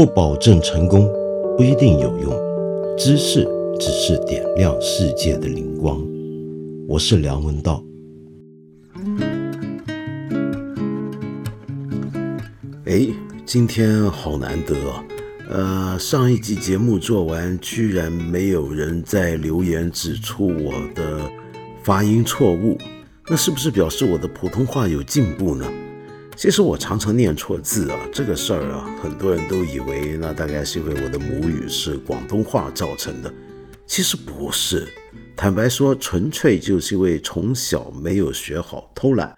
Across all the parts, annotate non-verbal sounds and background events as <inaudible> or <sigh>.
不保证成功，不一定有用。知识只是点亮世界的灵光。我是梁文道。哎，今天好难得！呃，上一集节目做完，居然没有人在留言指出我的发音错误，那是不是表示我的普通话有进步呢？其实我常常念错字啊，这个事儿啊，很多人都以为那大概是因为我的母语是广东话造成的，其实不是。坦白说，纯粹就是因为从小没有学好，偷懒。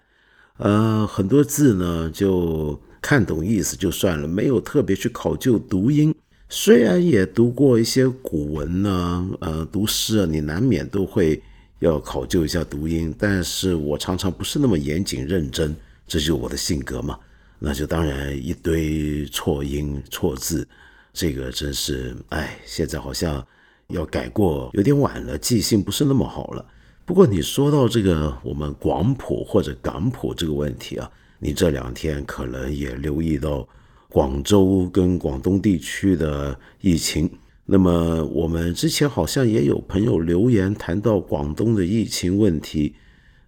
呃，很多字呢，就看懂意思就算了，没有特别去考究读音。虽然也读过一些古文呢，呃，读诗啊，你难免都会要考究一下读音，但是我常常不是那么严谨认真。这就是我的性格嘛，那就当然一堆错音错字，这个真是哎，现在好像要改过有点晚了，记性不是那么好了。不过你说到这个我们广普或者港普这个问题啊，你这两天可能也留意到广州跟广东地区的疫情。那么我们之前好像也有朋友留言谈到广东的疫情问题。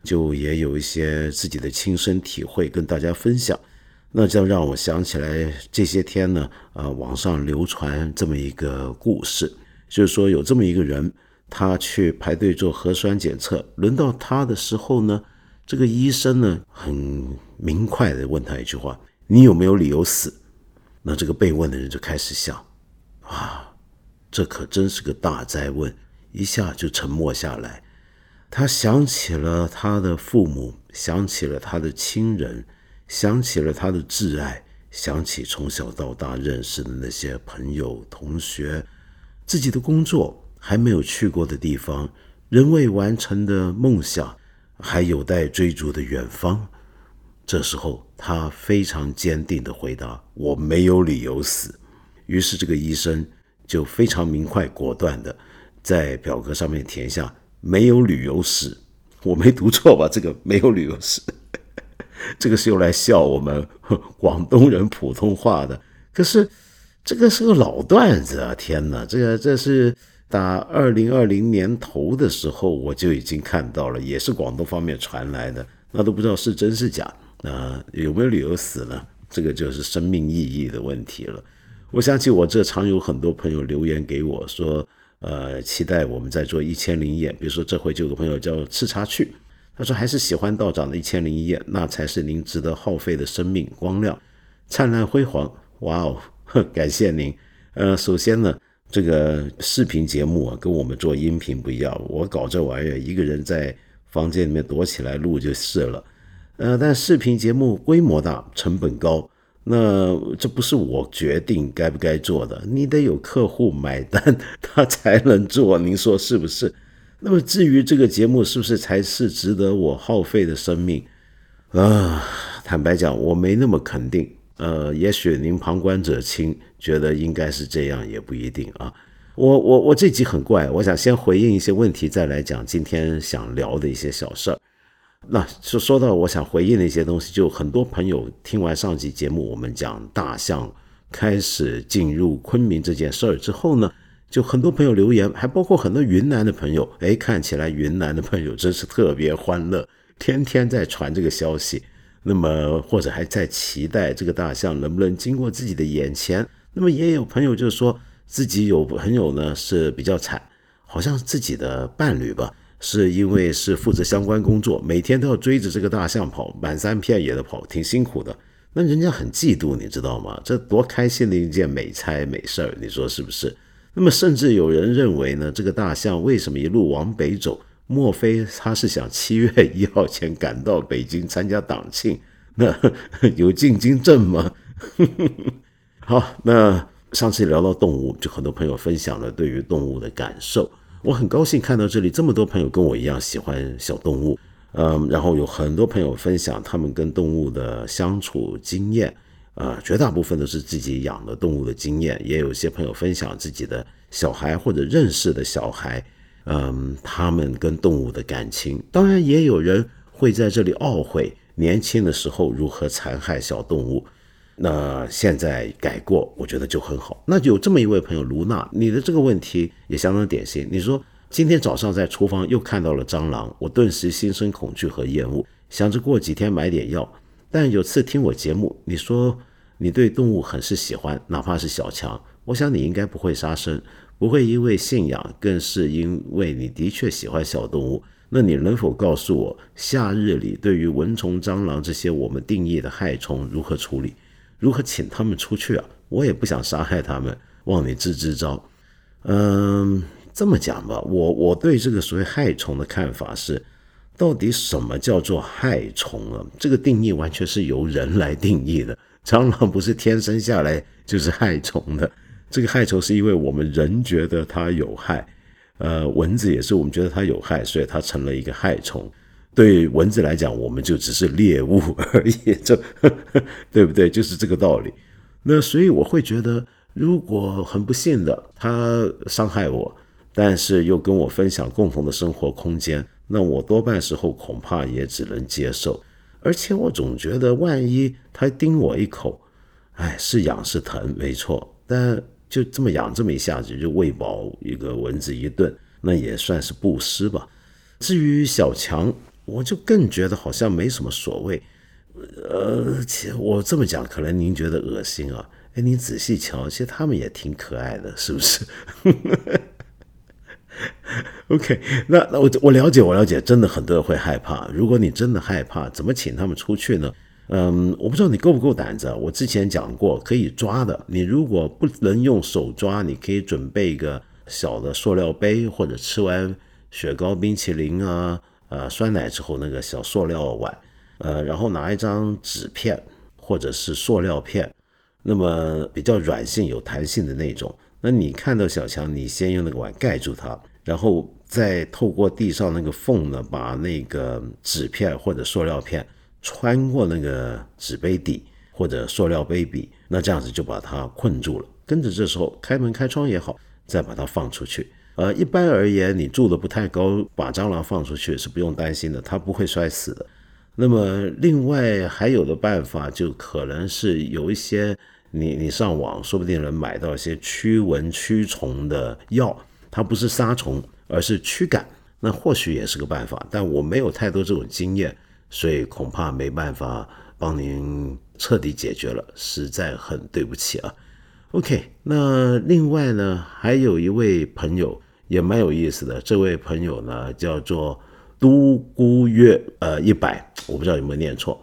就也有一些自己的亲身体会跟大家分享，那就让我想起来这些天呢，呃，网上流传这么一个故事，就是说有这么一个人，他去排队做核酸检测，轮到他的时候呢，这个医生呢很明快的问他一句话：“你有没有理由死？”那这个被问的人就开始想，啊，这可真是个大灾问，一下就沉默下来。他想起了他的父母，想起了他的亲人，想起了他的挚爱，想起从小到大认识的那些朋友、同学，自己的工作还没有去过的地方，仍未完成的梦想，还有待追逐的远方。这时候，他非常坚定地回答：“我没有理由死。”于是，这个医生就非常明快果断地在表格上面填下。没有旅游史，<laughs> 我没读错吧？这个没有旅游史，<laughs> 这个是用来笑我们 <laughs> 广东人普通话的。可是这个是个老段子啊！天哪，这个这是打二零二零年头的时候我就已经看到了，也是广东方面传来的，那都不知道是真是假。那有没有旅游史呢？这个就是生命意义的问题了。我想起我这常有很多朋友留言给我说。呃，期待我们在做一千零一夜。比如说，这回就有个朋友叫赤茶去，他说还是喜欢道长的一千零一夜，那才是您值得耗费的生命光亮，灿烂辉煌。哇哦，<laughs> 感谢您。呃，首先呢，这个视频节目啊，跟我们做音频不一样，我搞这玩意儿，一个人在房间里面躲起来录就是了。呃，但视频节目规模大，成本高。那这不是我决定该不该做的，你得有客户买单，<laughs> 他才能做。您说是不是？那么至于这个节目是不是才是值得我耗费的生命啊？坦白讲，我没那么肯定。呃，也许您旁观者清，觉得应该是这样，也不一定啊。我我我这集很怪，我想先回应一些问题，再来讲今天想聊的一些小事儿。那就说到我想回应的一些东西，就很多朋友听完上集节目，我们讲大象开始进入昆明这件事儿之后呢，就很多朋友留言，还包括很多云南的朋友，哎，看起来云南的朋友真是特别欢乐，天天在传这个消息，那么或者还在期待这个大象能不能经过自己的眼前，那么也有朋友就说自己有朋友呢是比较惨，好像自己的伴侣吧。是因为是负责相关工作，每天都要追着这个大象跑，满山遍野的跑，挺辛苦的。那人家很嫉妒，你知道吗？这多开心的一件美差美事儿，你说是不是？那么甚至有人认为呢，这个大象为什么一路往北走？莫非他是想七月一号前赶到北京参加党庆？那 <laughs> 有进京证吗？<laughs> 好，那上次聊到动物，就很多朋友分享了对于动物的感受。我很高兴看到这里这么多朋友跟我一样喜欢小动物，嗯，然后有很多朋友分享他们跟动物的相处经验，呃，绝大部分都是自己养的动物的经验，也有些朋友分享自己的小孩或者认识的小孩，嗯，他们跟动物的感情。当然，也有人会在这里懊悔年轻的时候如何残害小动物。那现在改过，我觉得就很好。那有这么一位朋友卢娜，你的这个问题也相当典型。你说今天早上在厨房又看到了蟑螂，我顿时心生恐惧和厌恶，想着过几天买点药。但有次听我节目，你说你对动物很是喜欢，哪怕是小强，我想你应该不会杀生，不会因为信仰，更是因为你的确喜欢小动物。那你能否告诉我，夏日里对于蚊虫、蟑螂这些我们定义的害虫如何处理？如何请他们出去啊？我也不想杀害他们，望你支支招。嗯，这么讲吧，我我对这个所谓害虫的看法是，到底什么叫做害虫啊？这个定义完全是由人来定义的。蟑螂不是天生下来就是害虫的，这个害虫是因为我们人觉得它有害。呃，蚊子也是我们觉得它有害，所以它成了一个害虫。对蚊子来讲，我们就只是猎物 <laughs> 而已，这呵对不对？就是这个道理。那所以我会觉得，如果很不幸的它伤害我，但是又跟我分享共同的生活空间，那我多半时候恐怕也只能接受。而且我总觉得，万一它叮我一口，哎，是痒是疼，没错，但。就这么养这么一下子就喂饱一个蚊子一顿，那也算是布施吧。至于小强，我就更觉得好像没什么所谓。呃，其实我这么讲，可能您觉得恶心啊。哎，您仔细瞧，其实他们也挺可爱的，是不是？<laughs> OK，那那我我了解，我了解，真的很多人会害怕。如果你真的害怕，怎么请他们出去呢？嗯，我不知道你够不够胆子。我之前讲过，可以抓的。你如果不能用手抓，你可以准备一个小的塑料杯，或者吃完雪糕、冰淇淋啊、呃酸奶之后那个小塑料碗，呃，然后拿一张纸片或者是塑料片，那么比较软性、有弹性的那种。那你看到小强，你先用那个碗盖住它，然后再透过地上那个缝呢，把那个纸片或者塑料片。穿过那个纸杯底或者塑料杯底，那这样子就把它困住了。跟着这时候开门开窗也好，再把它放出去。呃，一般而言，你住的不太高，把蟑螂放出去是不用担心的，它不会摔死的。那么另外还有的办法，就可能是有一些你你上网说不定能买到一些驱蚊驱虫的药，它不是杀虫，而是驱赶，那或许也是个办法。但我没有太多这种经验。所以恐怕没办法帮您彻底解决了，实在很对不起啊。OK，那另外呢，还有一位朋友也蛮有意思的，这位朋友呢叫做都孤月，呃，一百，我不知道有没有念错。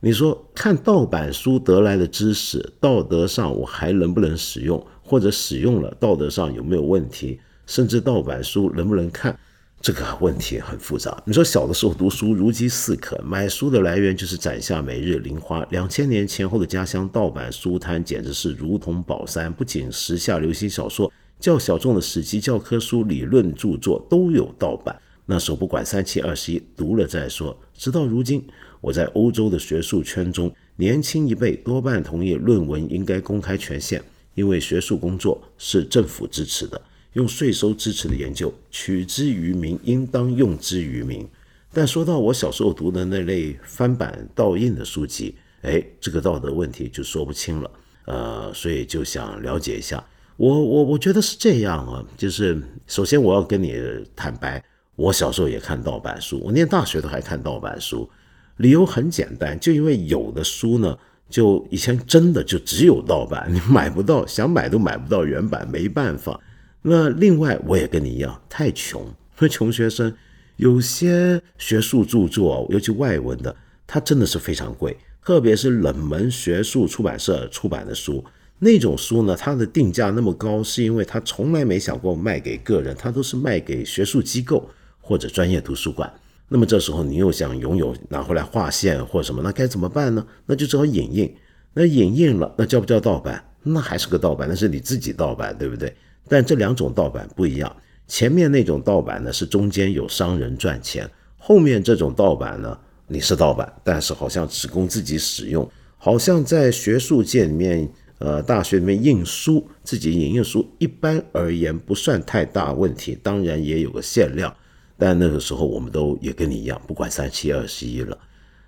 你说看盗版书得来的知识，道德上我还能不能使用，或者使用了道德上有没有问题，甚至盗版书能不能看？这个问题很复杂。你说小的时候读书如饥似渴，买书的来源就是攒下每日零花。两千年前后的家乡盗版书摊简直是如同宝山，不仅时下流行小说，较小众的史籍教科书、理论著作都有盗版。那时候不管三七二十一，读了再说。直到如今，我在欧洲的学术圈中，年轻一辈多半同意论文应该公开权限，因为学术工作是政府支持的。用税收支持的研究，取之于民，应当用之于民。但说到我小时候读的那类翻版盗印的书籍，哎，这个道德问题就说不清了。呃，所以就想了解一下。我我我觉得是这样啊，就是首先我要跟你坦白，我小时候也看盗版书，我念大学都还看盗版书。理由很简单，就因为有的书呢，就以前真的就只有盗版，<laughs> 你买不到，想买都买不到原版，没办法。那另外，我也跟你一样，太穷。那穷学生有些学术著作，尤其外文的，它真的是非常贵。特别是冷门学术出版社出版的书，那种书呢，它的定价那么高，是因为它从来没想过卖给个人，它都是卖给学术机构或者专业图书馆。那么这时候你又想拥有拿回来划线或什么，那该怎么办呢？那就只好影印。那影印了，那叫不叫盗版？那还是个盗版，那是你自己盗版，对不对？但这两种盗版不一样，前面那种盗版呢是中间有商人赚钱，后面这种盗版呢你是盗版，但是好像只供自己使用，好像在学术界里面，呃，大学里面印书自己影印书，一般而言不算太大问题，当然也有个限量，但那个时候我们都也跟你一样，不管三七二十一了，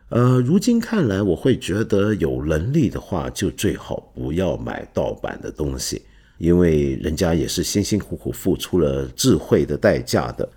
呃，如今看来，我会觉得有能力的话，就最好不要买盗版的东西，因为人家也是辛辛苦苦付出了智慧的代价的。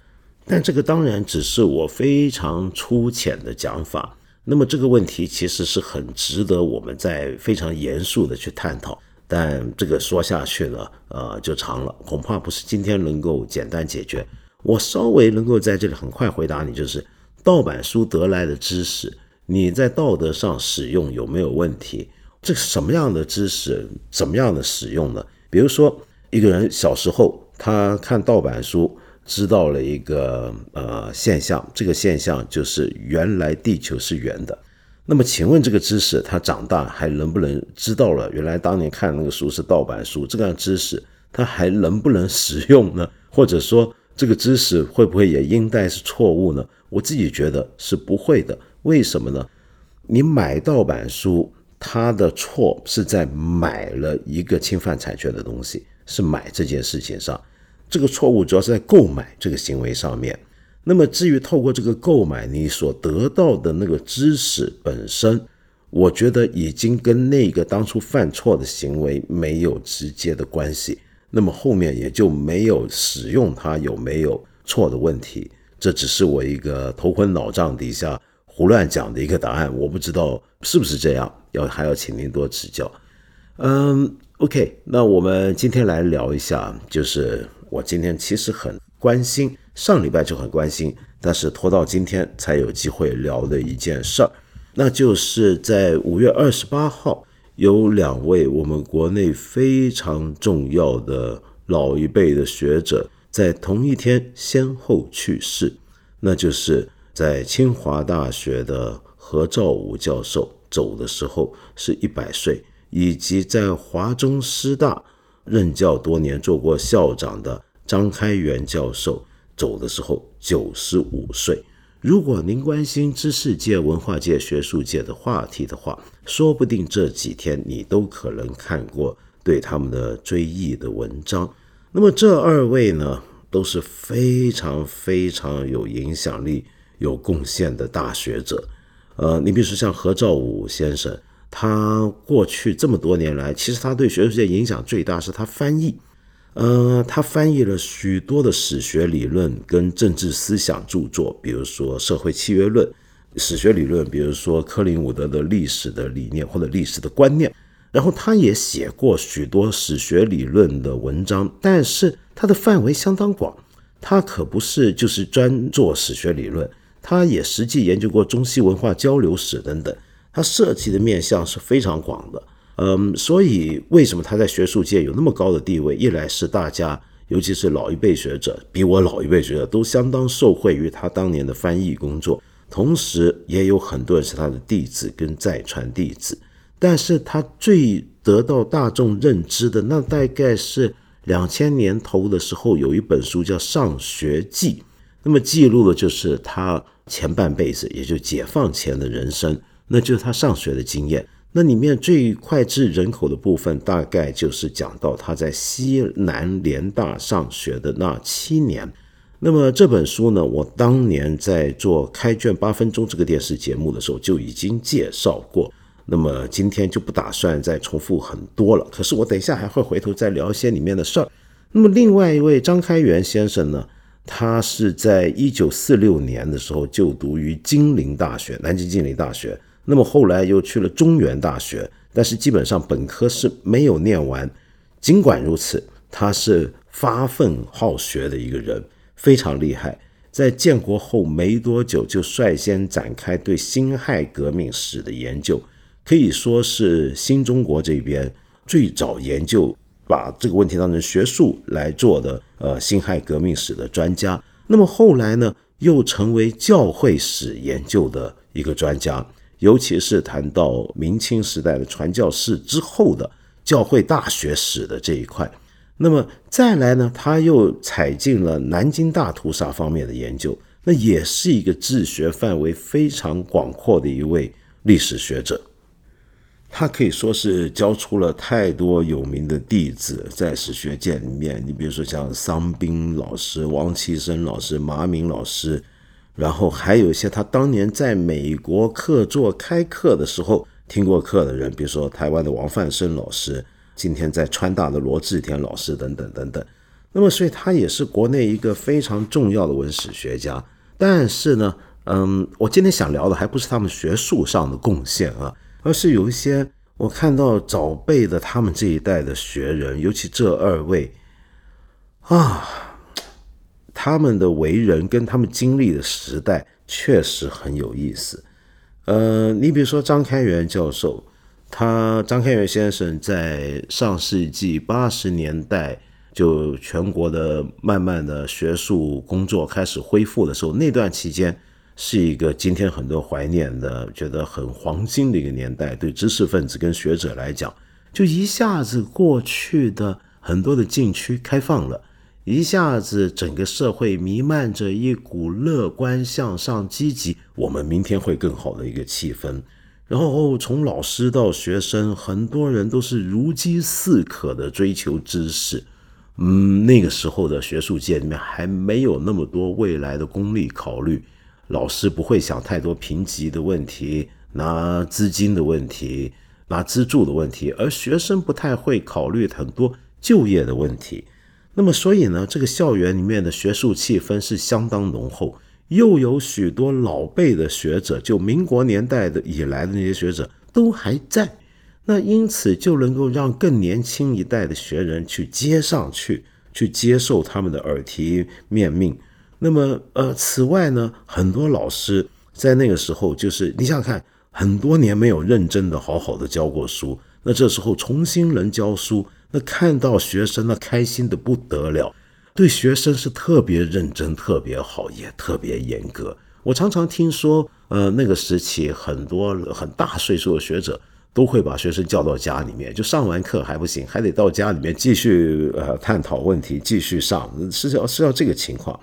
但这个当然只是我非常粗浅的讲法。那么这个问题其实是很值得我们在非常严肃的去探讨。但这个说下去呢，呃，就长了，恐怕不是今天能够简单解决。我稍微能够在这里很快回答你，就是盗版书得来的知识。你在道德上使用有没有问题？这是什么样的知识，怎么样的使用呢？比如说，一个人小时候他看盗版书，知道了一个呃现象，这个现象就是原来地球是圆的。那么，请问这个知识他长大还能不能知道了？原来当年看那个书是盗版书，这个知识他还能不能使用呢？或者说，这个知识会不会也应该是错误呢？我自己觉得是不会的。为什么呢？你买盗版书，它的错是在买了一个侵犯产权的东西，是买这件事情上，这个错误主要是在购买这个行为上面。那么至于透过这个购买你所得到的那个知识本身，我觉得已经跟那个当初犯错的行为没有直接的关系，那么后面也就没有使用它有没有错的问题。这只是我一个头昏脑胀底下。胡乱讲的一个答案，我不知道是不是这样，要还要请您多指教。嗯，OK，那我们今天来聊一下，就是我今天其实很关心，上礼拜就很关心，但是拖到今天才有机会聊的一件事儿，那就是在五月二十八号，有两位我们国内非常重要的老一辈的学者在同一天先后去世，那就是。在清华大学的何兆武教授走的时候是一百岁，以及在华中师大任教多年、做过校长的张开元教授走的时候九十五岁。如果您关心知识界、文化界、学术界的话题的话，说不定这几天你都可能看过对他们的追忆的文章。那么这二位呢，都是非常非常有影响力。有贡献的大学者，呃，你比如说像何兆武先生，他过去这么多年来，其实他对学术界影响最大是他翻译，呃，他翻译了许多的史学理论跟政治思想著作，比如说《社会契约论》，史学理论，比如说柯林伍德的历史的理念或者历史的观念，然后他也写过许多史学理论的文章，但是他的范围相当广，他可不是就是专做史学理论。他也实际研究过中西文化交流史等等，他涉及的面向是非常广的。嗯，所以为什么他在学术界有那么高的地位？一来是大家，尤其是老一辈学者，比我老一辈学者都相当受惠于他当年的翻译工作，同时也有很多人是他的弟子跟再传弟子。但是他最得到大众认知的，那大概是两千年头的时候，有一本书叫《上学记》，那么记录的就是他。前半辈子，也就解放前的人生，那就是他上学的经验。那里面最脍炙人口的部分，大概就是讲到他在西南联大上学的那七年。那么这本书呢，我当年在做开卷八分钟这个电视节目的时候就已经介绍过。那么今天就不打算再重复很多了。可是我等一下还会回头再聊一些里面的事儿。那么另外一位张开元先生呢？他是在一九四六年的时候就读于金陵大学，南京金陵大学。那么后来又去了中原大学，但是基本上本科是没有念完。尽管如此，他是发奋好学的一个人，非常厉害。在建国后没多久，就率先展开对辛亥革命史的研究，可以说是新中国这边最早研究。把这个问题当成学术来做的，呃，辛亥革命史的专家。那么后来呢，又成为教会史研究的一个专家，尤其是谈到明清时代的传教士之后的教会大学史的这一块。那么再来呢，他又踩进了南京大屠杀方面的研究，那也是一个治学范围非常广阔的一位历史学者。他可以说是教出了太多有名的弟子，在史学界里面，你比如说像桑宾老师、王其生老师、马敏老师，然后还有一些他当年在美国客座开课的时候听过课的人，比如说台湾的王范生老师，今天在川大的罗志田老师等等等等。那么，所以他也是国内一个非常重要的文史学家。但是呢，嗯，我今天想聊的还不是他们学术上的贡献啊，而是有一些我看到早辈的他们这一代的学人，尤其这二位啊。他们的为人跟他们经历的时代确实很有意思。呃，你比如说张开元教授，他张开元先生在上世纪八十年代就全国的慢慢的学术工作开始恢复的时候，那段期间是一个今天很多怀念的、觉得很黄金的一个年代。对知识分子跟学者来讲，就一下子过去的很多的禁区开放了。一下子，整个社会弥漫着一股乐观向上、积极，我们明天会更好的一个气氛。然后，从老师到学生，很多人都是如饥似渴的追求知识。嗯，那个时候的学术界里面还没有那么多未来的功利考虑，老师不会想太多评级的问题、拿资金的问题、拿资助的问题，而学生不太会考虑很多就业的问题。那么，所以呢，这个校园里面的学术气氛是相当浓厚，又有许多老辈的学者，就民国年代的以来的那些学者都还在，那因此就能够让更年轻一代的学人去接上去，去接受他们的耳提面命。那么，呃，此外呢，很多老师在那个时候，就是你想想看，很多年没有认真的好好的教过书，那这时候重新能教书。那看到学生那开心的不得了，对学生是特别认真、特别好，也特别严格。我常常听说，呃，那个时期很多很大岁数的学者都会把学生叫到家里面，就上完课还不行，还得到家里面继续呃探讨问题，继续上，是要是要这个情况。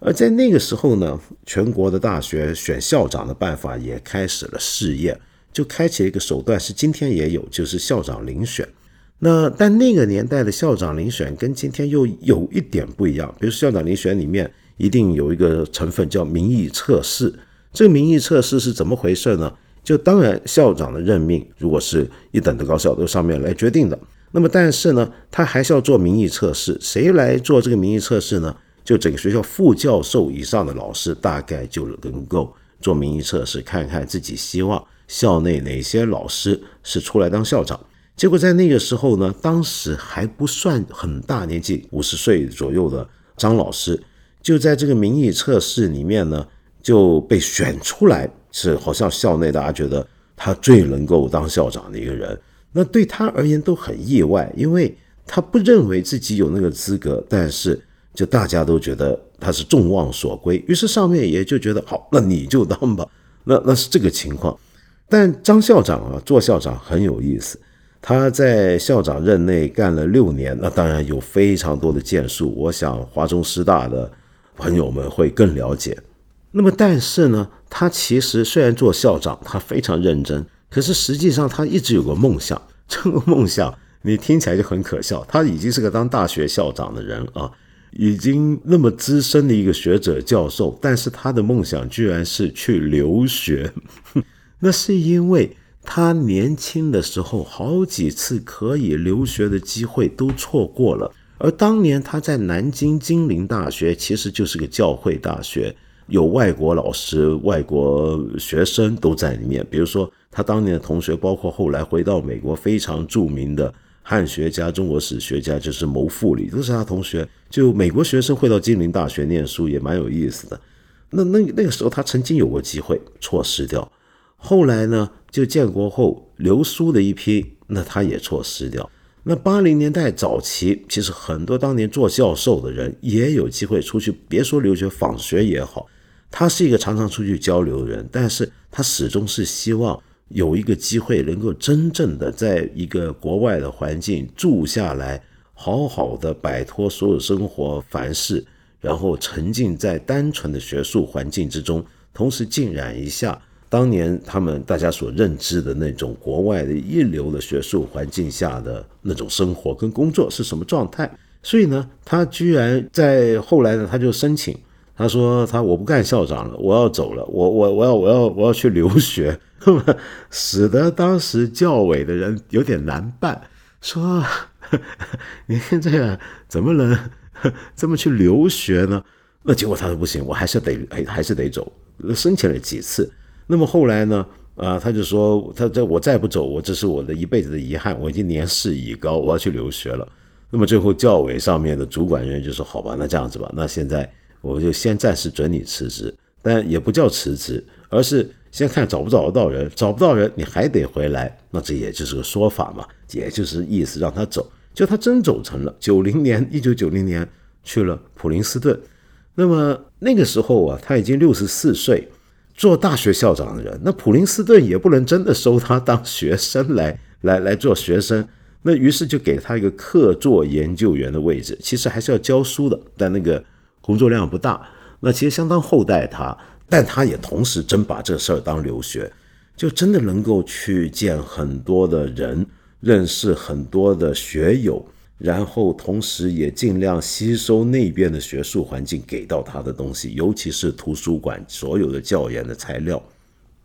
而在那个时候呢，全国的大学选校长的办法也开始了试验，就开启了一个手段，是今天也有，就是校长遴选。那但那个年代的校长遴选跟今天又有一点不一样，比如校长遴选里面一定有一个成分叫民意测试。这个民意测试是怎么回事呢？就当然校长的任命如果是一等的高校都上面来决定的，那么但是呢，他还是要做民意测试。谁来做这个民意测试呢？就整个学校副教授以上的老师大概就能够做民意测试，看看自己希望校内哪些老师是出来当校长。结果在那个时候呢，当时还不算很大年纪，五十岁左右的张老师，就在这个民意测试里面呢，就被选出来，是好像校内大家觉得他最能够当校长的一个人。那对他而言都很意外，因为他不认为自己有那个资格，但是就大家都觉得他是众望所归，于是上面也就觉得好，那你就当吧。那那是这个情况。但张校长啊，做校长很有意思。他在校长任内干了六年，那当然有非常多的建树。我想华中师大的朋友们会更了解。那么，但是呢，他其实虽然做校长，他非常认真，可是实际上他一直有个梦想。这个梦想你听起来就很可笑。他已经是个当大学校长的人啊，已经那么资深的一个学者教授，但是他的梦想居然是去留学。那是因为。他年轻的时候，好几次可以留学的机会都错过了。而当年他在南京金陵大学，其实就是个教会大学，有外国老师、外国学生都在里面。比如说，他当年的同学，包括后来回到美国非常著名的汉学家、中国史学家，就是牟富礼，都是他同学。就美国学生会到金陵大学念书，也蛮有意思的。那那那个时候，他曾经有过机会，错失掉。后来呢，就建国后留苏的一批，那他也错失掉。那八零年代早期，其实很多当年做教授的人也有机会出去，别说留学访学也好，他是一个常常出去交流的人，但是他始终是希望有一个机会能够真正的在一个国外的环境住下来，好好的摆脱所有生活凡事，然后沉浸在单纯的学术环境之中，同时浸染一下。当年他们大家所认知的那种国外的一流的学术环境下的那种生活跟工作是什么状态？所以呢，他居然在后来呢，他就申请他说他我不干校长了，我要走了，我我我要我要我要去留学，使得当时教委的人有点难办，说你看这个怎么能这 <laughs> 么去留学呢？那结果他说不行，我还是得还 <laughs> 还是得走，申请了几次，那么后来呢？啊，他就说他这我再不走，我这是我的一辈子的遗憾，我已经年事已高，我要去留学了。那么最后教委上面的主管人员就说好吧，那这样子吧，那现在。我就先暂时准你辞职，但也不叫辞职，而是先看找不找得到人，找不到人你还得回来，那这也就是个说法嘛，也就是意思让他走，就他真走成了。九零年，一九九零年去了普林斯顿，那么那个时候啊，他已经六十四岁，做大学校长的人，那普林斯顿也不能真的收他当学生来来来做学生，那于是就给他一个客座研究员的位置，其实还是要教书的，但那个。工作量不大，那其实相当厚待他，但他也同时真把这事儿当留学，就真的能够去见很多的人，认识很多的学友，然后同时也尽量吸收那边的学术环境给到他的东西，尤其是图书馆所有的教研的材料，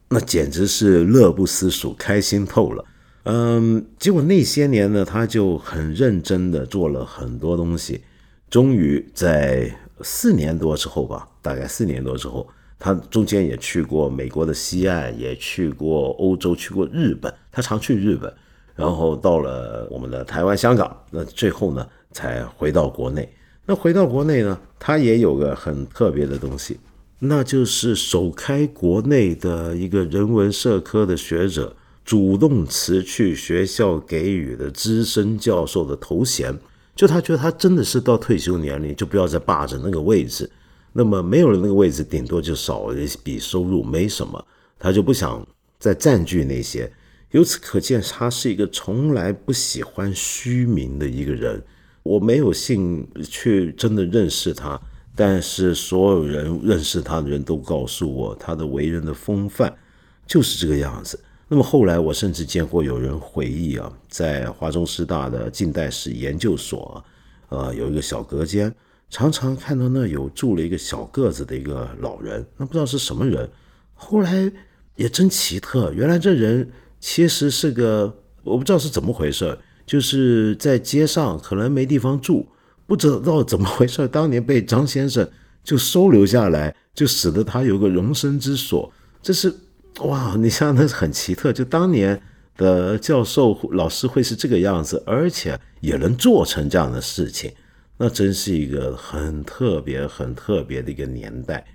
那简直是乐不思蜀，开心透了。嗯，结果那些年呢，他就很认真的做了很多东西，终于在。四年多之后吧，大概四年多之后，他中间也去过美国的西岸，也去过欧洲，去过日本。他常去日本，然后到了我们的台湾、香港，那最后呢才回到国内。那回到国内呢，他也有个很特别的东西，那就是首开国内的一个人文社科的学者主动辞去学校给予的资深教授的头衔。就他觉得他真的是到退休年龄就不要再霸着那个位置，那么没有了那个位置，顶多就少一笔收入，没什么，他就不想再占据那些。由此可见，他是一个从来不喜欢虚名的一个人。我没有幸去真的认识他，但是所有人认识他的人都告诉我，他的为人的风范就是这个样子。那么后来，我甚至见过有人回忆啊，在华中师大的近代史研究所，呃，有一个小隔间，常常看到那有住了一个小个子的一个老人，那不知道是什么人。后来也真奇特，原来这人其实是个，我不知道是怎么回事，就是在街上可能没地方住，不知道怎么回事，当年被张先生就收留下来，就使得他有个容身之所，这是。哇，你像那很奇特，就当年的教授老师会是这个样子，而且也能做成这样的事情，那真是一个很特别、很特别的一个年代。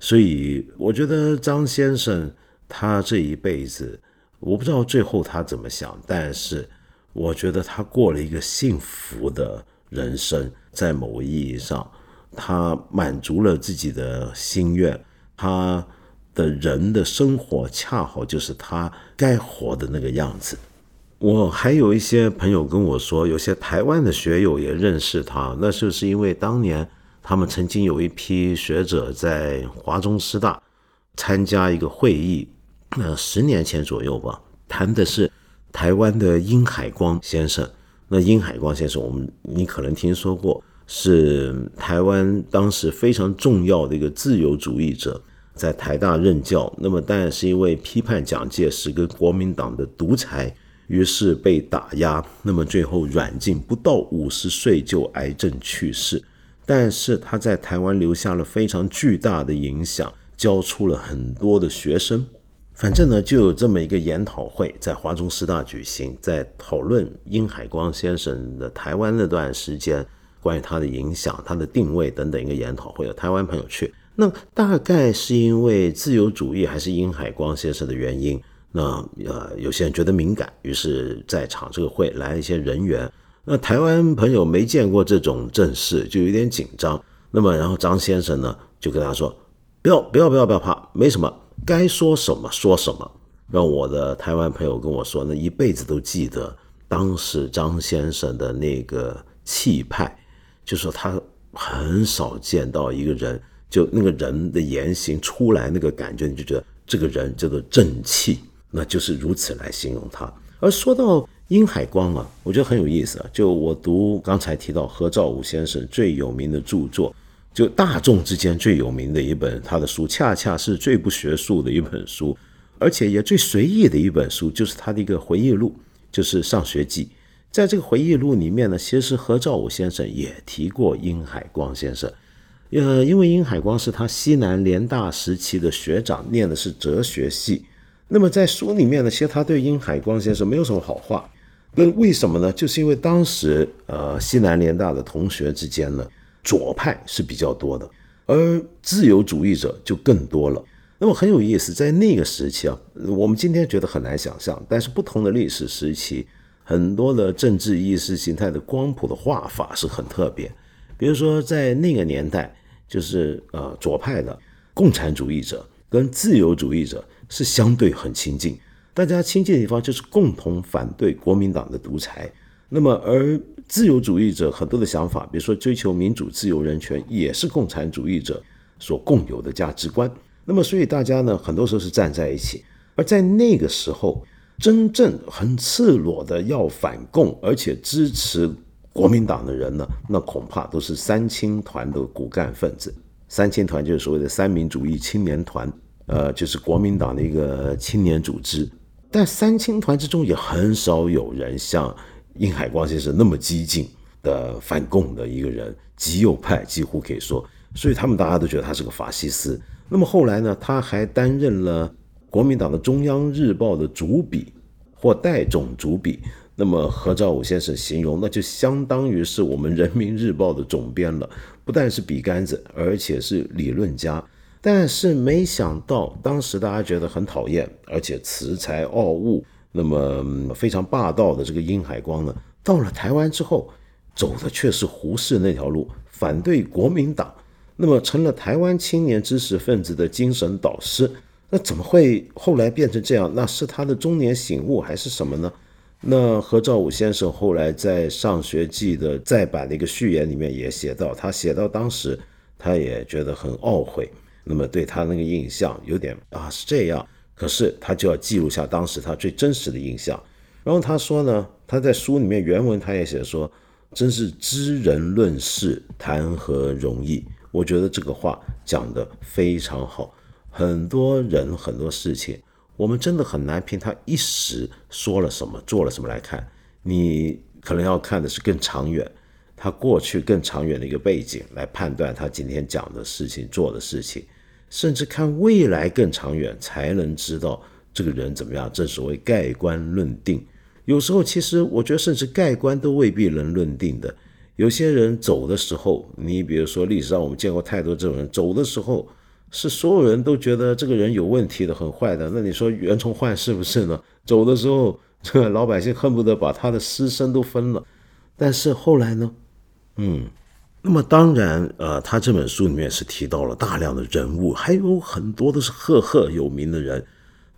所以我觉得张先生他这一辈子，我不知道最后他怎么想，但是我觉得他过了一个幸福的人生，在某意义上，他满足了自己的心愿，他。的人的生活恰好就是他该活的那个样子。我还有一些朋友跟我说，有些台湾的学友也认识他，那就是因为当年他们曾经有一批学者在华中师大参加一个会议，呃，十年前左右吧，谈的是台湾的殷海光先生。那殷海光先生，我们你可能听说过，是台湾当时非常重要的一个自由主义者。在台大任教，那么当然是因为批判蒋介石跟国民党的独裁，于是被打压，那么最后软禁，不到五十岁就癌症去世。但是他在台湾留下了非常巨大的影响，教出了很多的学生。反正呢，就有这么一个研讨会，在华中师大举行，在讨论殷海光先生的台湾那段时间，关于他的影响、他的定位等等一个研讨会，有台湾朋友去。那大概是因为自由主义还是殷海光先生的原因？那呃，有些人觉得敏感，于是在场这个会来了一些人员。那台湾朋友没见过这种阵势，就有点紧张。那么，然后张先生呢就跟他说：“不要不要不要不要怕，没什么，该说什么说什么。”让我的台湾朋友跟我说，那一辈子都记得当时张先生的那个气派，就说他很少见到一个人。就那个人的言行出来，那个感觉，你就觉得这个人叫做正气，那就是如此来形容他。而说到殷海光啊，我觉得很有意思啊。就我读刚才提到何兆武先生最有名的著作，就大众之间最有名的一本他的书，恰恰是最不学术的一本书，而且也最随意的一本书，就是他的一个回忆录，就是《上学记》。在这个回忆录里面呢，其实何兆武先生也提过殷海光先生。呃，因为殷海光是他西南联大时期的学长，念的是哲学系。那么在书里面呢，其实他对殷海光先生没有什么好话。那为什么呢？就是因为当时呃西南联大的同学之间呢，左派是比较多的，而自由主义者就更多了。那么很有意思，在那个时期啊，我们今天觉得很难想象，但是不同的历史时期，很多的政治意识形态的光谱的画法是很特别。比如说在那个年代，就是呃左派的共产主义者跟自由主义者是相对很亲近。大家亲近的地方就是共同反对国民党的独裁，那么而自由主义者很多的想法，比如说追求民主、自由、人权，也是共产主义者所共有的价值观。那么所以大家呢，很多时候是站在一起。而在那个时候，真正很赤裸的要反共，而且支持国民党的人呢，那恐怕都是三青团的骨干分子。三青团就是所谓的三民主义青年团，呃，就是国民党的一个青年组织。但三青团之中也很少有人像殷海光先生那么激进的反共的一个人，极右派几乎可以说，所以他们大家都觉得他是个法西斯。那么后来呢，他还担任了国民党的中央日报的主笔或代总主笔。那么何兆武先生形容，那就相当于是我们人民日报的总编了，不但是笔杆子，而且是理论家。但是没想到，当时大家觉得很讨厌，而且恃才傲物，那么非常霸道的这个殷海光呢，到了台湾之后，走的却是胡适那条路，反对国民党，那么成了台湾青年知识分子的精神导师。那怎么会后来变成这样？那是他的中年醒悟还是什么呢？那何兆武先生后来在《上学记》的再版的一个序言里面也写到，他写到当时他也觉得很懊悔。那么对他那个印象有点啊是这样，可是他就要记录下当时他最真实的印象。然后他说呢，他在书里面原文他也写说，真是知人论事谈何容易。我觉得这个话讲得非常好。很多人很多事情，我们真的很难凭他一时说了什么做了什么来看，你可能要看的是更长远。他过去更长远的一个背景来判断他今天讲的事情、做的事情，甚至看未来更长远，才能知道这个人怎么样。正所谓盖棺论定，有时候其实我觉得，甚至盖棺都未必能论定的。有些人走的时候，你比如说历史上我们见过太多这种人，走的时候是所有人都觉得这个人有问题的、很坏的。那你说袁崇焕是不是呢？走的时候，这老百姓恨不得把他的尸身都分了。但是后来呢？嗯，那么当然，呃，他这本书里面是提到了大量的人物，还有很多都是赫赫有名的人。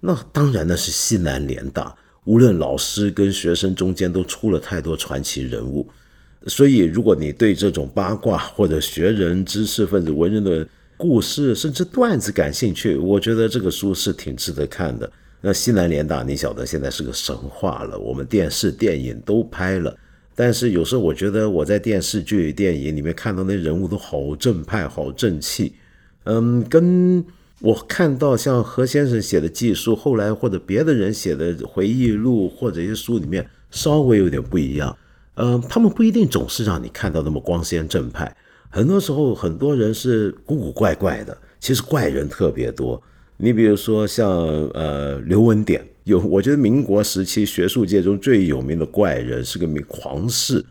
那当然那是西南联大，无论老师跟学生中间都出了太多传奇人物。所以，如果你对这种八卦或者学人、知识分子、文人的故事，甚至段子感兴趣，我觉得这个书是挺值得看的。那西南联大，你晓得现在是个神话了，我们电视、电影都拍了。但是有时候我觉得我在电视剧、电影里面看到那人物都好正派、好正气，嗯，跟我看到像何先生写的记述，后来或者别的人写的回忆录或者一些书里面稍微有点不一样，嗯，他们不一定总是让你看到那么光鲜正派，很多时候很多人是古古怪怪的，其实怪人特别多。你比如说像呃刘文典。有，我觉得民国时期学术界中最有名的怪人是个名狂士。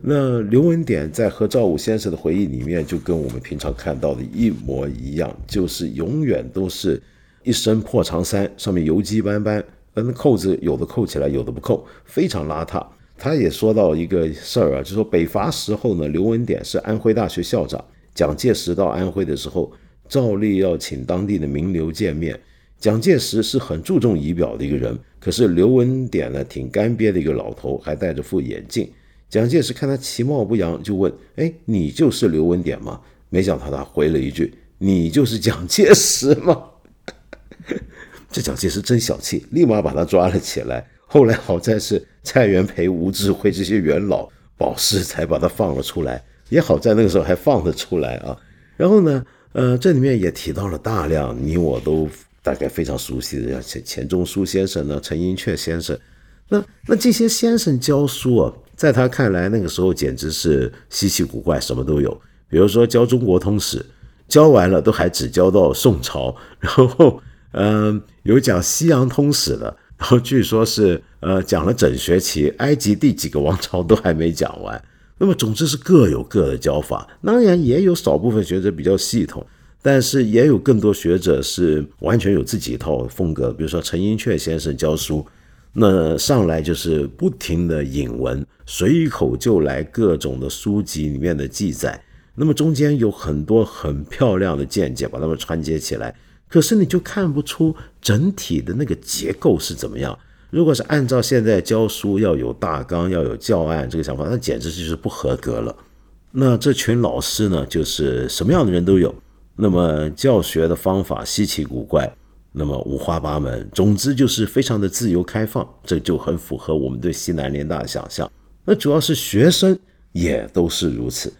那刘文典在和赵武先生的回忆里面，就跟我们平常看到的一模一样，就是永远都是一身破长衫，上面油迹斑斑，嗯扣子有的扣起来，有的不扣，非常邋遢。他也说到一个事儿啊，就说北伐时候呢，刘文典是安徽大学校长，蒋介石到安徽的时候，照例要请当地的名流见面。蒋介石是很注重仪表的一个人，可是刘文典呢，挺干瘪的一个老头，还戴着副眼镜。蒋介石看他其貌不扬，就问：“哎，你就是刘文典吗？”没想到他回了一句：“你就是蒋介石吗？”这蒋介石真小气，立马把他抓了起来。后来好在是蔡元培、吴志辉这些元老保释，才把他放了出来。也好在那个时候还放得出来啊。然后呢，呃，这里面也提到了大量你我都大概非常熟悉的，像钱钱钟书先生呢，陈寅恪先生。那那这些先生教书啊，在他看来，那个时候简直是稀奇古怪，什么都有。比如说教中国通史，教完了都还只教到宋朝，然后嗯，有讲西洋通史的，然后据说是呃讲了整学期，埃及第几个王朝都还没讲完。那么总之是各有各的教法，当然也有少部分学者比较系统，但是也有更多学者是完全有自己一套风格。比如说陈寅恪先生教书。那上来就是不停的引文，随口就来各种的书籍里面的记载。那么中间有很多很漂亮的见解，把它们串接起来。可是你就看不出整体的那个结构是怎么样。如果是按照现在教书要有大纲、要有教案这个想法，那简直就是不合格了。那这群老师呢，就是什么样的人都有。那么教学的方法稀奇古怪。那么五花八门，总之就是非常的自由开放，这就很符合我们对西南联大的想象。那主要是学生也都是如此。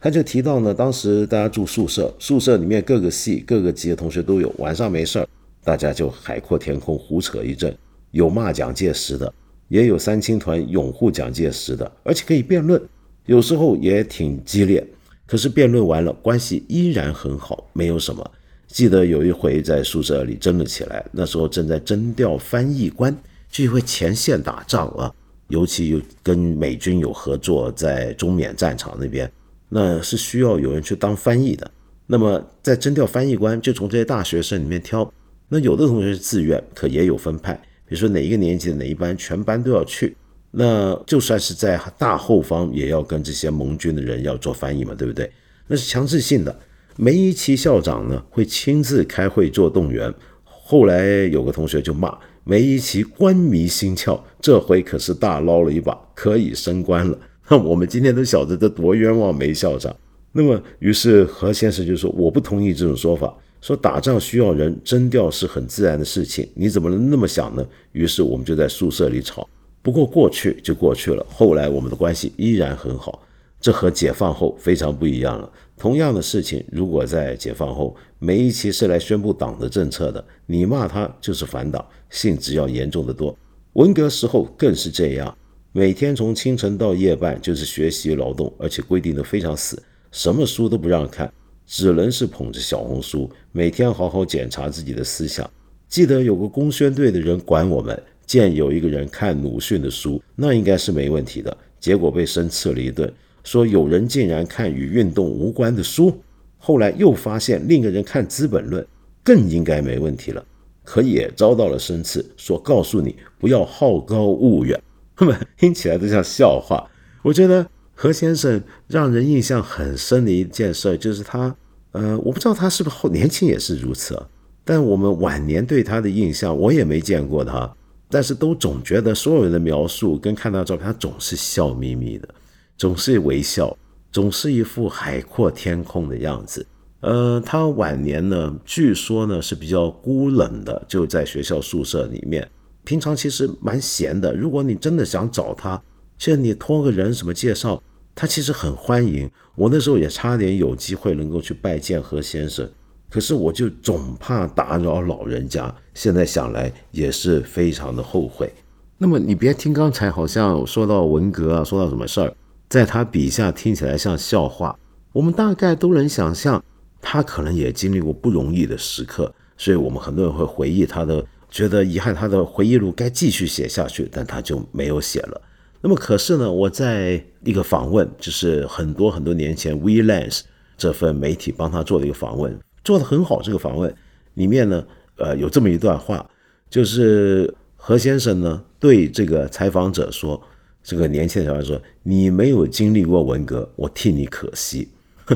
他就提到呢，当时大家住宿舍，宿舍里面各个系、各个级的同学都有。晚上没事儿，大家就海阔天空胡扯一阵，有骂蒋介石的，也有三青团拥护蒋介石的，而且可以辩论，有时候也挺激烈。可是辩论完了，关系依然很好，没有什么。记得有一回在宿舍里争了起来，那时候正在征调翻译官，就会前线打仗啊，尤其有跟美军有合作，在中缅战场那边，那是需要有人去当翻译的。那么在征调翻译官，就从这些大学生里面挑。那有的同学是自愿，可也有分派，比如说哪一个年级的哪一班，全班都要去。那就算是在大后方，也要跟这些盟军的人要做翻译嘛，对不对？那是强制性的。梅贻琦校长呢会亲自开会做动员，后来有个同学就骂梅贻琦官迷心窍，这回可是大捞了一把，可以升官了。那我们今天都晓得这多冤枉梅校长。那么于是何先生就说我不同意这种说法，说打仗需要人，征调是很自然的事情，你怎么能那么想呢？于是我们就在宿舍里吵。不过过去就过去了，后来我们的关系依然很好。这和解放后非常不一样了。同样的事情，如果在解放后，梅贻琦是来宣布党的政策的，你骂他就是反党，性质要严重的多。文革时候更是这样，每天从清晨到夜半就是学习劳动，而且规定的非常死，什么书都不让看，只能是捧着小红书，每天好好检查自己的思想。记得有个工宣队的人管我们，见有一个人看鲁迅的书，那应该是没问题的，结果被生刺了一顿。说有人竟然看与运动无关的书，后来又发现另一个人看《资本论》，更应该没问题了，可也遭到了生刺，说告诉你不要好高骛远，<laughs> 那么听起来都像笑话。我觉得何先生让人印象很深的一件事，就是他，呃，我不知道他是不是后年轻也是如此，但我们晚年对他的印象，我也没见过他，但是都总觉得所有人的描述跟看到照片，他总是笑眯眯的。总是微笑，总是一副海阔天空的样子。呃，他晚年呢，据说呢是比较孤冷的，就在学校宿舍里面。平常其实蛮闲的。如果你真的想找他，就你托个人什么介绍，他其实很欢迎。我那时候也差点有机会能够去拜见何先生，可是我就总怕打扰老人家。现在想来也是非常的后悔。那么你别听刚才好像说到文革啊，说到什么事儿。在他笔下听起来像笑话，我们大概都能想象，他可能也经历过不容易的时刻，所以我们很多人会回忆他的，觉得遗憾他的回忆录该继续写下去，但他就没有写了。那么可是呢，我在一个访问，就是很多很多年前 w e l a n s 这份媒体帮他做的一个访问，做的很好。这个访问里面呢，呃，有这么一段话，就是何先生呢对这个采访者说。这个年轻的小孩说：“你没有经历过文革，我替你可惜。”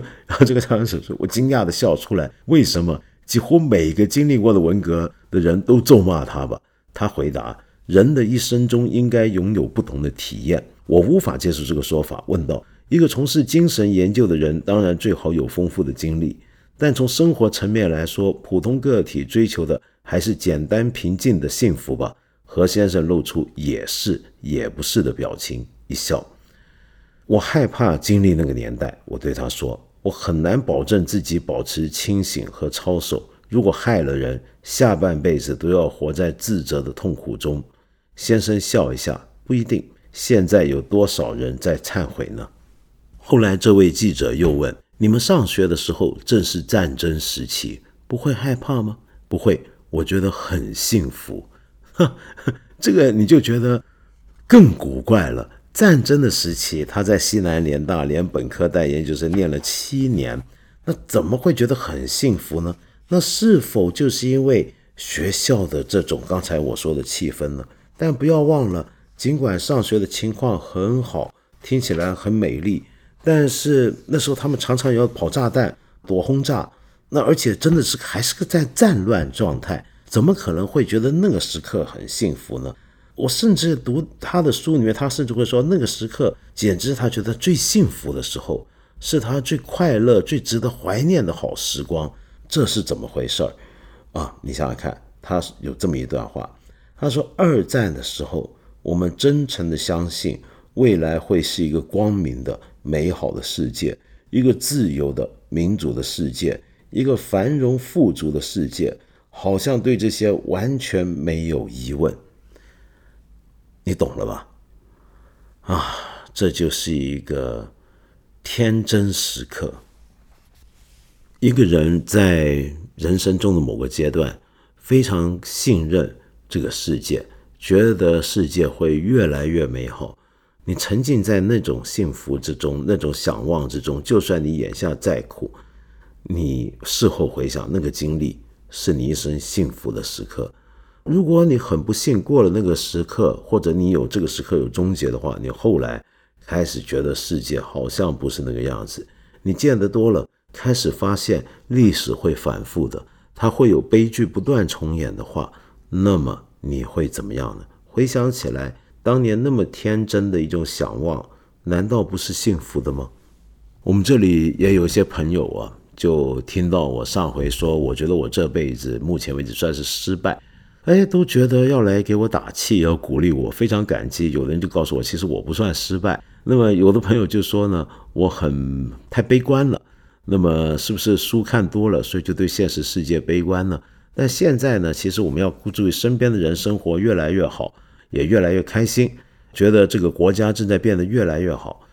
<laughs> 然后这个采访者说：“我惊讶的笑出来，为什么？几乎每个经历过的文革的人都咒骂他吧？”他回答：“人的一生中应该拥有不同的体验，我无法接受这个说法。”问道：“一个从事精神研究的人，当然最好有丰富的经历，但从生活层面来说，普通个体追求的还是简单平静的幸福吧。”何先生露出也是也不是的表情，一笑。我害怕经历那个年代，我对他说：“我很难保证自己保持清醒和操守。如果害了人，下半辈子都要活在自责的痛苦中。先生笑一下，不一定。现在有多少人在忏悔呢？后来这位记者又问：“你们上学的时候正是战争时期，不会害怕吗？”“不会，我觉得很幸福。”呵，这个你就觉得更古怪了。战争的时期，他在西南联大连本科带研究生念了七年，那怎么会觉得很幸福呢？那是否就是因为学校的这种刚才我说的气氛呢？但不要忘了。尽管上学的情况很好，听起来很美丽，但是那时候他们常常要跑炸弹、躲轰炸，那而且真的是还是个在战乱状态，怎么可能会觉得那个时刻很幸福呢？我甚至读他的书里面，他甚至会说那个时刻简直他觉得最幸福的时候，是他最快乐、最值得怀念的好时光。这是怎么回事儿啊？你想想看，他有这么一段话，他说二战的时候。我们真诚的相信，未来会是一个光明的、美好的世界，一个自由的、民主的世界，一个繁荣富足的世界，好像对这些完全没有疑问。你懂了吧？啊，这就是一个天真时刻。一个人在人生中的某个阶段，非常信任这个世界。觉得世界会越来越美好，你沉浸在那种幸福之中，那种想望之中。就算你眼下再苦，你事后回想那个经历，是你一生幸福的时刻。如果你很不幸过了那个时刻，或者你有这个时刻有终结的话，你后来开始觉得世界好像不是那个样子。你见得多了，开始发现历史会反复的，它会有悲剧不断重演的话，那么。你会怎么样呢？回想起来，当年那么天真的一种想望，难道不是幸福的吗？我们这里也有一些朋友啊，就听到我上回说，我觉得我这辈子目前为止算是失败，哎，都觉得要来给我打气，要鼓励我，非常感激。有的人就告诉我，其实我不算失败。那么有的朋友就说呢，我很太悲观了。那么是不是书看多了，所以就对现实世界悲观呢？但现在呢，其实我们要注意身边的人生活越来越好，也越来越开心，觉得这个国家正在变得越来越好。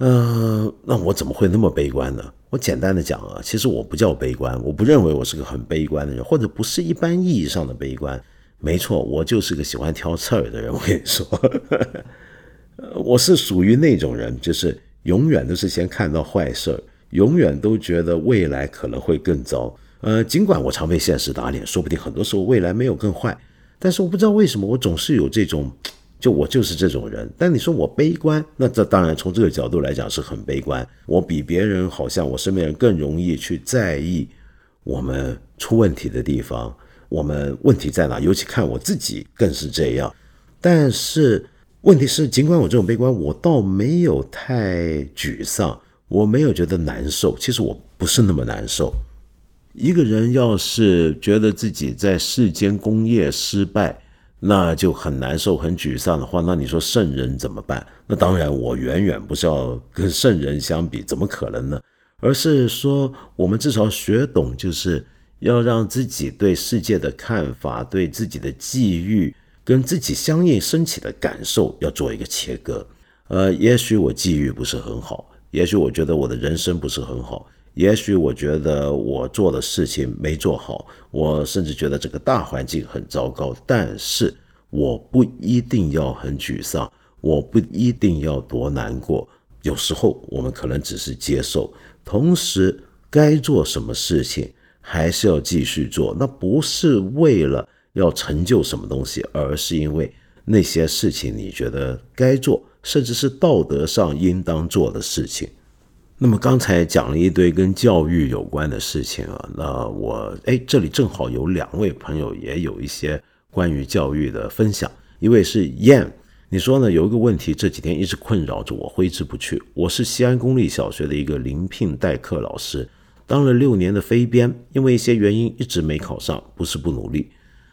嗯，那我怎么会那么悲观呢？我简单的讲啊，其实我不叫悲观，我不认为我是个很悲观的人，或者不是一般意义上的悲观。没错，我就是个喜欢挑刺儿的人。我跟你说，<laughs> 我是属于那种人，就是永远都是先看到坏事儿，永远都觉得未来可能会更糟。呃，尽管我常被现实打脸，说不定很多时候未来没有更坏，但是我不知道为什么我总是有这种，就我就是这种人。但你说我悲观，那这当然从这个角度来讲是很悲观。我比别人好像我身边人更容易去在意我们出问题的地方，我们问题在哪？尤其看我自己更是这样。但是问题是，尽管我这种悲观，我倒没有太沮丧，我没有觉得难受。其实我不是那么难受。一个人要是觉得自己在世间功业失败，那就很难受、很沮丧的话，那你说圣人怎么办？那当然，我远远不是要跟圣人相比，怎么可能呢？而是说，我们至少学懂，就是要让自己对世界的看法、对自己的际遇跟自己相应升起的感受要做一个切割。呃，也许我际遇不是很好，也许我觉得我的人生不是很好。也许我觉得我做的事情没做好，我甚至觉得这个大环境很糟糕，但是我不一定要很沮丧，我不一定要多难过。有时候我们可能只是接受，同时该做什么事情还是要继续做。那不是为了要成就什么东西，而是因为那些事情你觉得该做，甚至是道德上应当做的事情。那么刚才讲了一堆跟教育有关的事情啊，那我哎这里正好有两位朋友也有一些关于教育的分享。一位是燕，你说呢？有一个问题这几天一直困扰着我，挥之不去。我是西安公立小学的一个临聘代课老师，当了六年的非编，因为一些原因一直没考上，不是不努力。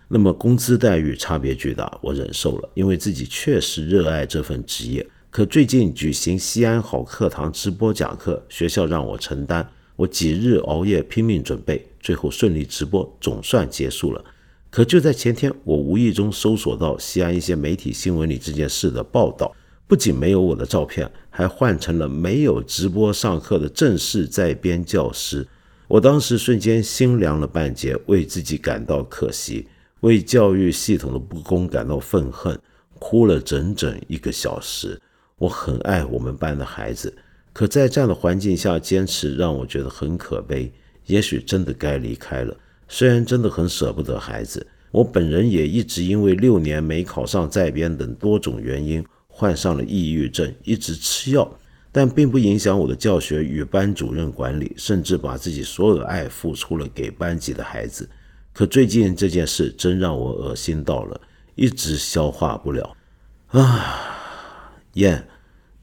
那么工资待遇差别巨大，我忍受了，因为自己确实热爱这份职业。可最近举行西安好课堂直播讲课，学校让我承担，我几日熬夜拼命准备，最后顺利直播，总算结束了。可就在前天，我无意中搜索到西安一些媒体新闻里这件事的报道，不仅没有我的照片，还换成了没有直播上课的正式在编教师。我当时瞬间心凉了半截，为自己感到可惜，为教育系统的不公感到愤恨，哭了整整一个小时。我很爱我们班的孩子，可在这样的环境下坚持，让我觉得很可悲。也许真的该离开了。虽然真的很舍不得孩子，我本人也一直因为六年没考上在编等多种原因患上了抑郁症，一直吃药，但并不影响我的教学与班主任管理，甚至把自己所有的爱付出了给班级的孩子。可最近这件事真让我恶心到了，一直消化不了。啊，燕，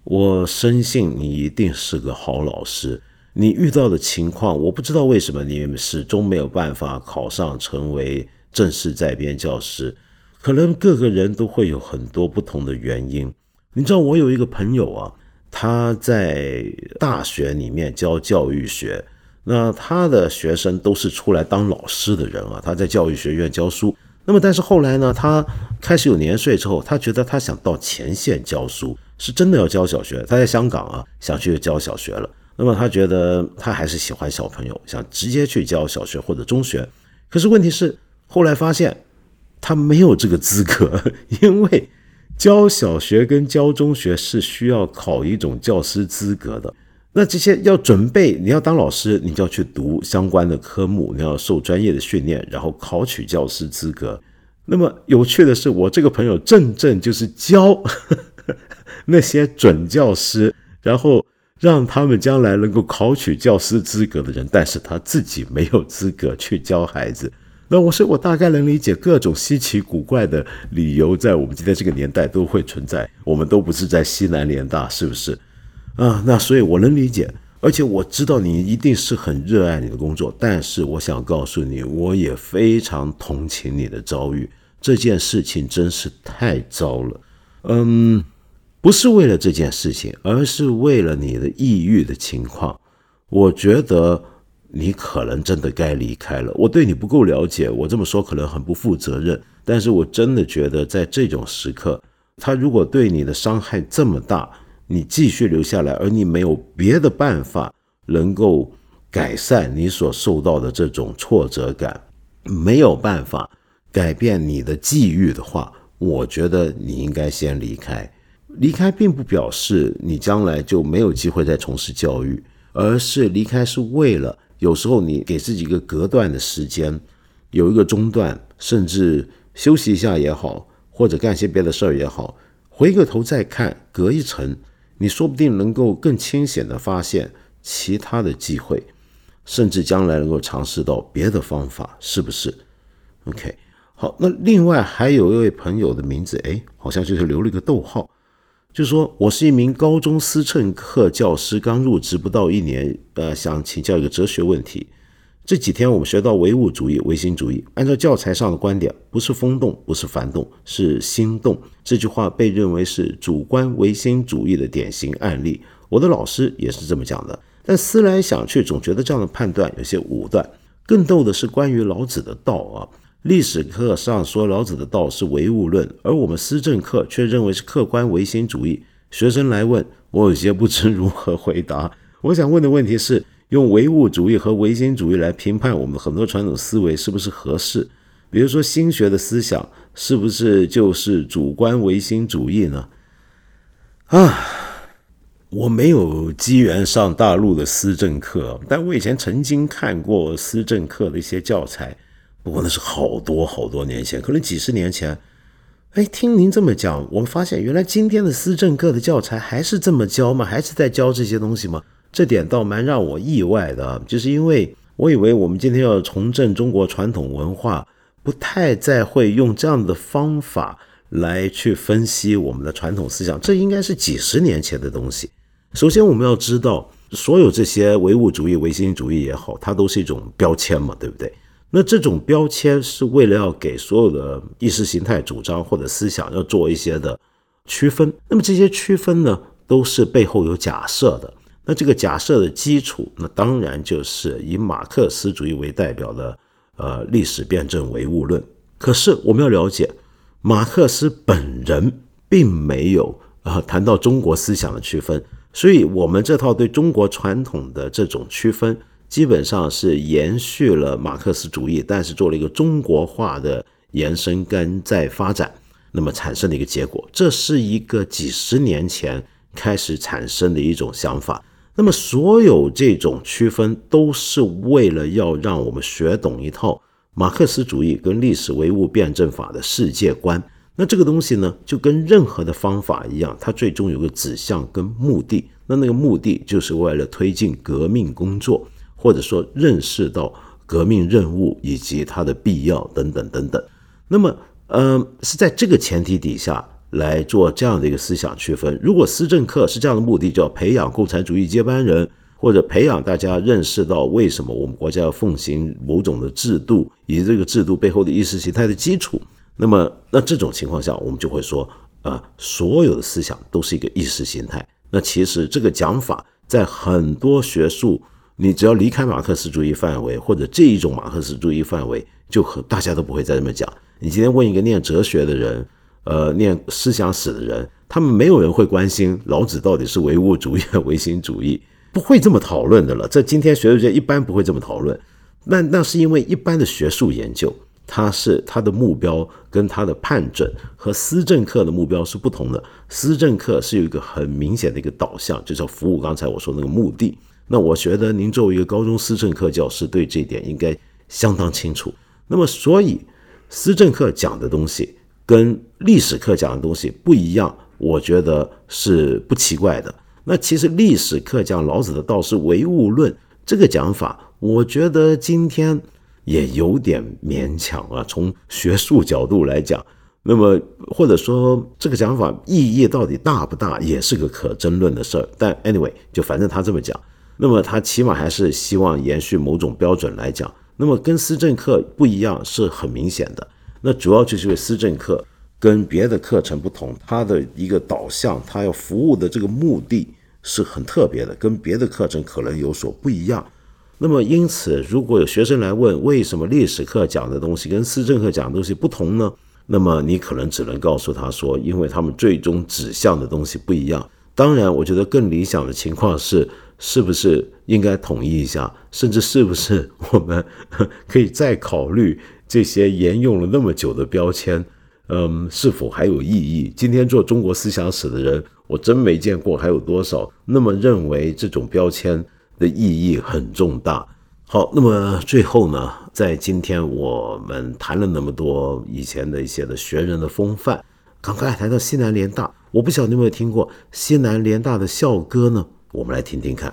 我深信你一定是个好老师。你遇到的情况，我不知道为什么你始终没有办法考上成为正式在编教师，可能各个人都会有很多不同的原因。你知道，我有一个朋友啊，他在大学里面教教育学，那他的学生都是出来当老师的人啊，他在教育学院教书。那么，但是后来呢，他开始有年岁之后，他觉得他想到前线教书，是真的要教小学。他在香港啊，想去教小学了。那么他觉得他还是喜欢小朋友，想直接去教小学或者中学。可是问题是，后来发现他没有这个资格，因为教小学跟教中学是需要考一种教师资格的。那这些要准备，你要当老师，你就要去读相关的科目，你要受专业的训练，然后考取教师资格。那么有趣的是，我这个朋友正正就是教 <laughs> 那些准教师，然后。让他们将来能够考取教师资格的人，但是他自己没有资格去教孩子。那我说，我大概能理解各种稀奇古怪的理由，在我们今天这个年代都会存在。我们都不是在西南联大，是不是？啊，那所以我能理解，而且我知道你一定是很热爱你的工作。但是我想告诉你，我也非常同情你的遭遇。这件事情真是太糟了。嗯。不是为了这件事情，而是为了你的抑郁的情况。我觉得你可能真的该离开了。我对你不够了解，我这么说可能很不负责任。但是我真的觉得，在这种时刻，他如果对你的伤害这么大，你继续留下来，而你没有别的办法能够改善你所受到的这种挫折感，没有办法改变你的际遇的话，我觉得你应该先离开。离开并不表示你将来就没有机会再从事教育，而是离开是为了有时候你给自己一个隔断的时间，有一个中断，甚至休息一下也好，或者干些别的事儿也好，回个头再看，隔一层，你说不定能够更清显的发现其他的机会，甚至将来能够尝试到别的方法，是不是？OK，好，那另外还有一位朋友的名字，哎，好像就是留了一个逗号。就说我是一名高中思政课教师，刚入职不到一年，呃，想请教一个哲学问题。这几天我们学到唯物主义、唯心主义，按照教材上的观点，不是风动，不是幡动，是心动。这句话被认为是主观唯心主义的典型案例。我的老师也是这么讲的，但思来想去，总觉得这样的判断有些武断。更逗的是关于老子的道啊。历史课上说老子的道是唯物论，而我们思政课却认为是客观唯心主义。学生来问我，有些不知如何回答。我想问的问题是：用唯物主义和唯心主义来评判我们很多传统思维是不是合适？比如说心学的思想是不是就是主观唯心主义呢？啊，我没有机缘上大陆的思政课，但我以前曾经看过思政课的一些教材。不过那是好多好多年前，可能几十年前。哎，听您这么讲，我们发现原来今天的思政课的教材还是这么教吗？还是在教这些东西吗？这点倒蛮让我意外的，就是因为我以为我们今天要重振中国传统文化，不太再会用这样的方法来去分析我们的传统思想。这应该是几十年前的东西。首先，我们要知道，所有这些唯物主义、唯心主义也好，它都是一种标签嘛，对不对？那这种标签是为了要给所有的意识形态主张或者思想要做一些的区分。那么这些区分呢，都是背后有假设的。那这个假设的基础，那当然就是以马克思主义为代表的呃历史辩证唯物论。可是我们要了解，马克思本人并没有啊谈到中国思想的区分，所以我们这套对中国传统的这种区分。基本上是延续了马克思主义，但是做了一个中国化的延伸跟再发展，那么产生的一个结果，这是一个几十年前开始产生的一种想法。那么所有这种区分都是为了要让我们学懂一套马克思主义跟历史唯物辩证法的世界观。那这个东西呢，就跟任何的方法一样，它最终有个指向跟目的。那那个目的就是为了推进革命工作。或者说认识到革命任务以及它的必要等等等等，那么，呃，是在这个前提底下来做这样的一个思想区分。如果思政课是这样的目的，叫培养共产主义接班人，或者培养大家认识到为什么我们国家要奉行某种的制度，以及这个制度背后的意识形态的基础，那么，那这种情况下，我们就会说，啊，所有的思想都是一个意识形态。那其实这个讲法在很多学术。你只要离开马克思主义范围，或者这一种马克思主义范围，就和大家都不会再这么讲。你今天问一个念哲学的人，呃，念思想史的人，他们没有人会关心老子到底是唯物主义还唯心主义，<laughs> 不会这么讨论的了。在今天学术界一般不会这么讨论。那那是因为一般的学术研究，它是它的目标跟它的判准和思政课的目标是不同的。思政课是有一个很明显的一个导向，就是服务刚才我说那个目的。那我觉得您作为一个高中思政课教师，对这一点应该相当清楚。那么，所以思政课讲的东西跟历史课讲的东西不一样，我觉得是不奇怪的。那其实历史课讲老子的道是唯物论这个讲法，我觉得今天也有点勉强啊。从学术角度来讲，那么或者说这个讲法意义到底大不大，也是个可争论的事儿。但 anyway，就反正他这么讲。那么他起码还是希望延续某种标准来讲，那么跟思政课不一样是很明显的。那主要就是因为思政课跟别的课程不同，它的一个导向，它要服务的这个目的是很特别的，跟别的课程可能有所不一样。那么因此，如果有学生来问为什么历史课讲的东西跟思政课讲的东西不同呢？那么你可能只能告诉他说，因为他们最终指向的东西不一样。当然，我觉得更理想的情况是。是不是应该统一一下？甚至是不是我们 <laughs> 可以再考虑这些沿用了那么久的标签？嗯，是否还有意义？今天做中国思想史的人，我真没见过还有多少那么认为这种标签的意义很重大。好，那么最后呢，在今天我们谈了那么多以前的一些的学人的风范，刚刚还谈到西南联大，我不晓得你有没有听过西南联大的校歌呢？我们来听听看。